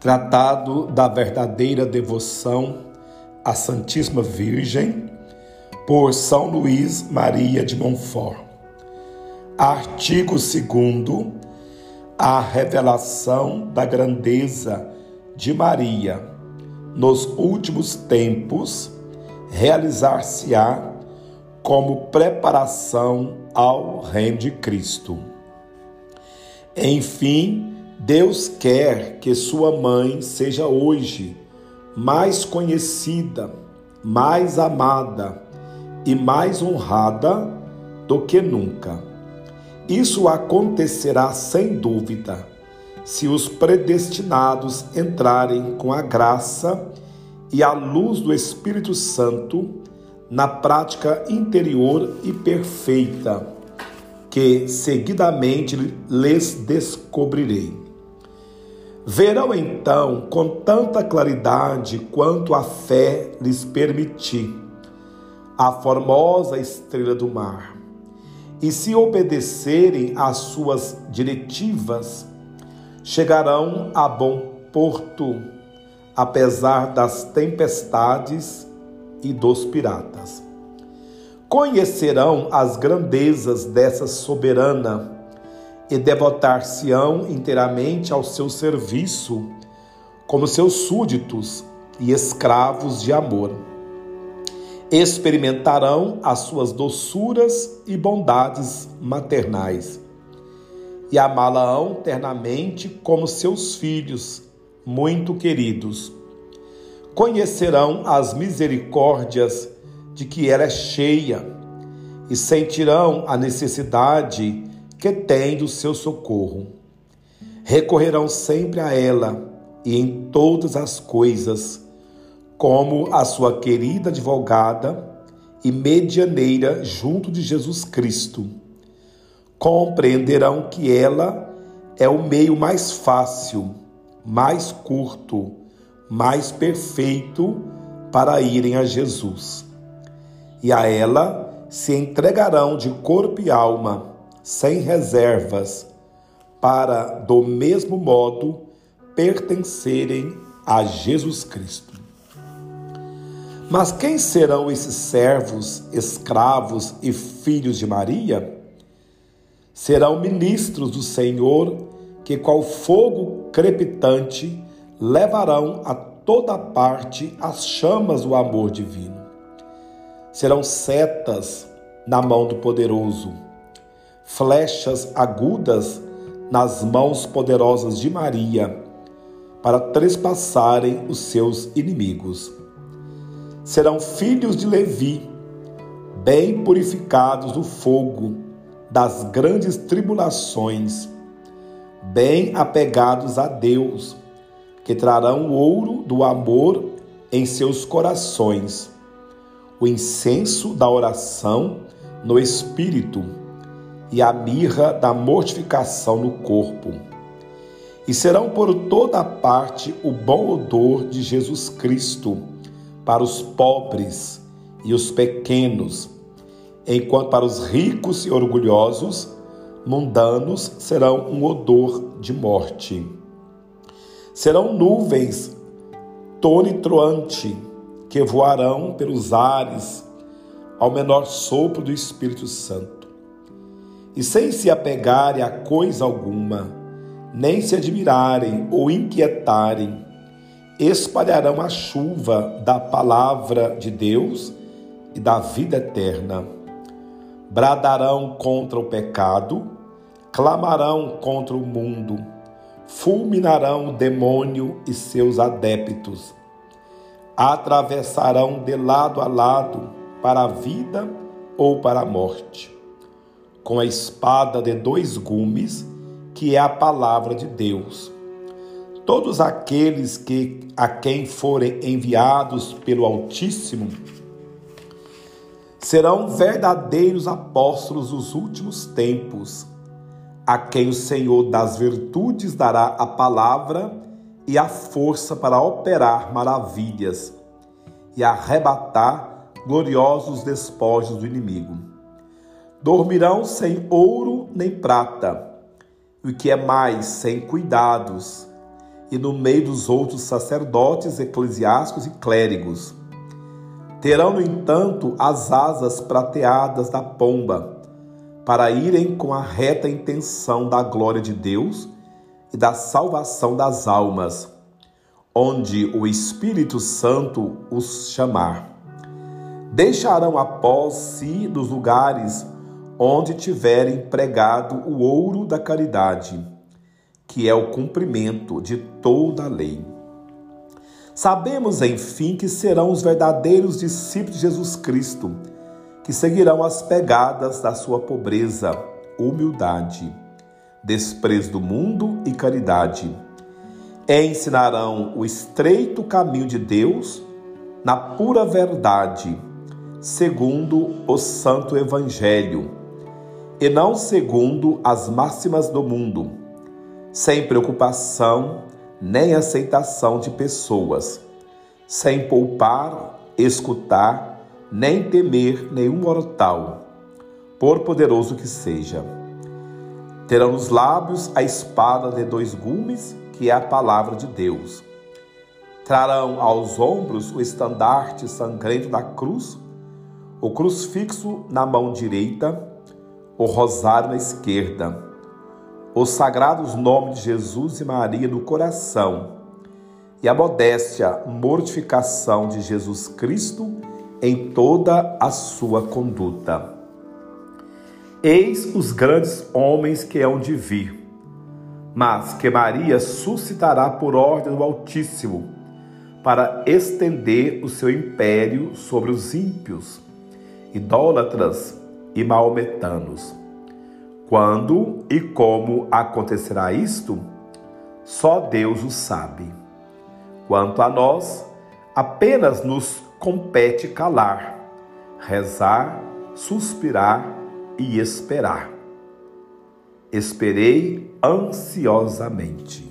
Tratado da verdadeira devoção à Santíssima Virgem, por São Luís Maria de Montfort. Artigo 2. A revelação da grandeza de Maria nos últimos tempos realizar-se-á como preparação ao reino de Cristo. Enfim, Deus quer que sua mãe seja hoje mais conhecida, mais amada e mais honrada do que nunca. Isso acontecerá sem dúvida se os predestinados entrarem com a graça e a luz do Espírito Santo na prática interior e perfeita que seguidamente lhes descobrirei. Verão então com tanta claridade quanto a fé lhes permitir a formosa estrela do mar. E se obedecerem às suas diretivas, chegarão a bom porto, apesar das tempestades e dos piratas. Conhecerão as grandezas dessa soberana e devotar-se-ão inteiramente ao seu serviço, como seus súditos e escravos de amor. Experimentarão as suas doçuras e bondades maternais e amá-la-ão ternamente como seus filhos, muito queridos. Conhecerão as misericórdias de que ela é cheia e sentirão a necessidade que tem do seu socorro. Recorrerão sempre a ela e em todas as coisas, como a sua querida advogada e medianeira junto de Jesus Cristo. Compreenderão que ela é o meio mais fácil, mais curto, mais perfeito para irem a Jesus. E a ela se entregarão de corpo e alma sem reservas, para, do mesmo modo, pertencerem a Jesus Cristo. Mas quem serão esses servos, escravos e filhos de Maria? Serão ministros do Senhor que, qual fogo crepitante, levarão a toda parte as chamas do amor divino. Serão setas na mão do poderoso flechas agudas nas mãos poderosas de Maria para trespassarem os seus inimigos. Serão filhos de Levi, bem purificados do fogo das grandes tribulações, bem apegados a Deus, que trarão o ouro do amor em seus corações, o incenso da oração no espírito e a mirra da mortificação no corpo. E serão por toda parte o bom odor de Jesus Cristo para os pobres e os pequenos, enquanto para os ricos e orgulhosos, mundanos serão um odor de morte. Serão nuvens tonitruante que voarão pelos ares ao menor sopro do Espírito Santo e sem se apegarem a coisa alguma, nem se admirarem ou inquietarem, espalharão a chuva da palavra de Deus e da vida eterna. Bradarão contra o pecado, clamarão contra o mundo, fulminarão o demônio e seus adeptos. Atravessarão de lado a lado para a vida ou para a morte com a espada de dois gumes, que é a palavra de Deus. Todos aqueles que a quem forem enviados pelo Altíssimo serão verdadeiros apóstolos dos últimos tempos, a quem o Senhor das virtudes dará a palavra e a força para operar maravilhas e arrebatar gloriosos despojos do inimigo. Dormirão sem ouro nem prata, o que é mais, sem cuidados, e no meio dos outros sacerdotes, eclesiásticos e clérigos. Terão, no entanto, as asas prateadas da pomba, para irem com a reta intenção da glória de Deus e da salvação das almas, onde o Espírito Santo os chamar. Deixarão após si dos lugares onde tiverem pregado o ouro da caridade, que é o cumprimento de toda a lei. Sabemos, enfim, que serão os verdadeiros discípulos de Jesus Cristo, que seguirão as pegadas da sua pobreza, humildade, desprezo do mundo e caridade. E ensinarão o estreito caminho de Deus na pura verdade, segundo o Santo Evangelho e não segundo as máximas do mundo, sem preocupação nem aceitação de pessoas, sem poupar, escutar, nem temer nenhum mortal, por poderoso que seja. Terão nos lábios a espada de dois gumes, que é a palavra de Deus. Trarão aos ombros o estandarte sangrento da cruz, o crucifixo na mão direita o rosário na esquerda, os sagrados nomes de Jesus e Maria no coração e a modéstia, mortificação de Jesus Cristo em toda a sua conduta. Eis os grandes homens que hão de vir, mas que Maria suscitará por ordem do Altíssimo, para estender o seu império sobre os ímpios, idólatras, e maometanos. Quando e como acontecerá isto, só Deus o sabe. Quanto a nós, apenas nos compete calar, rezar, suspirar e esperar. Esperei ansiosamente.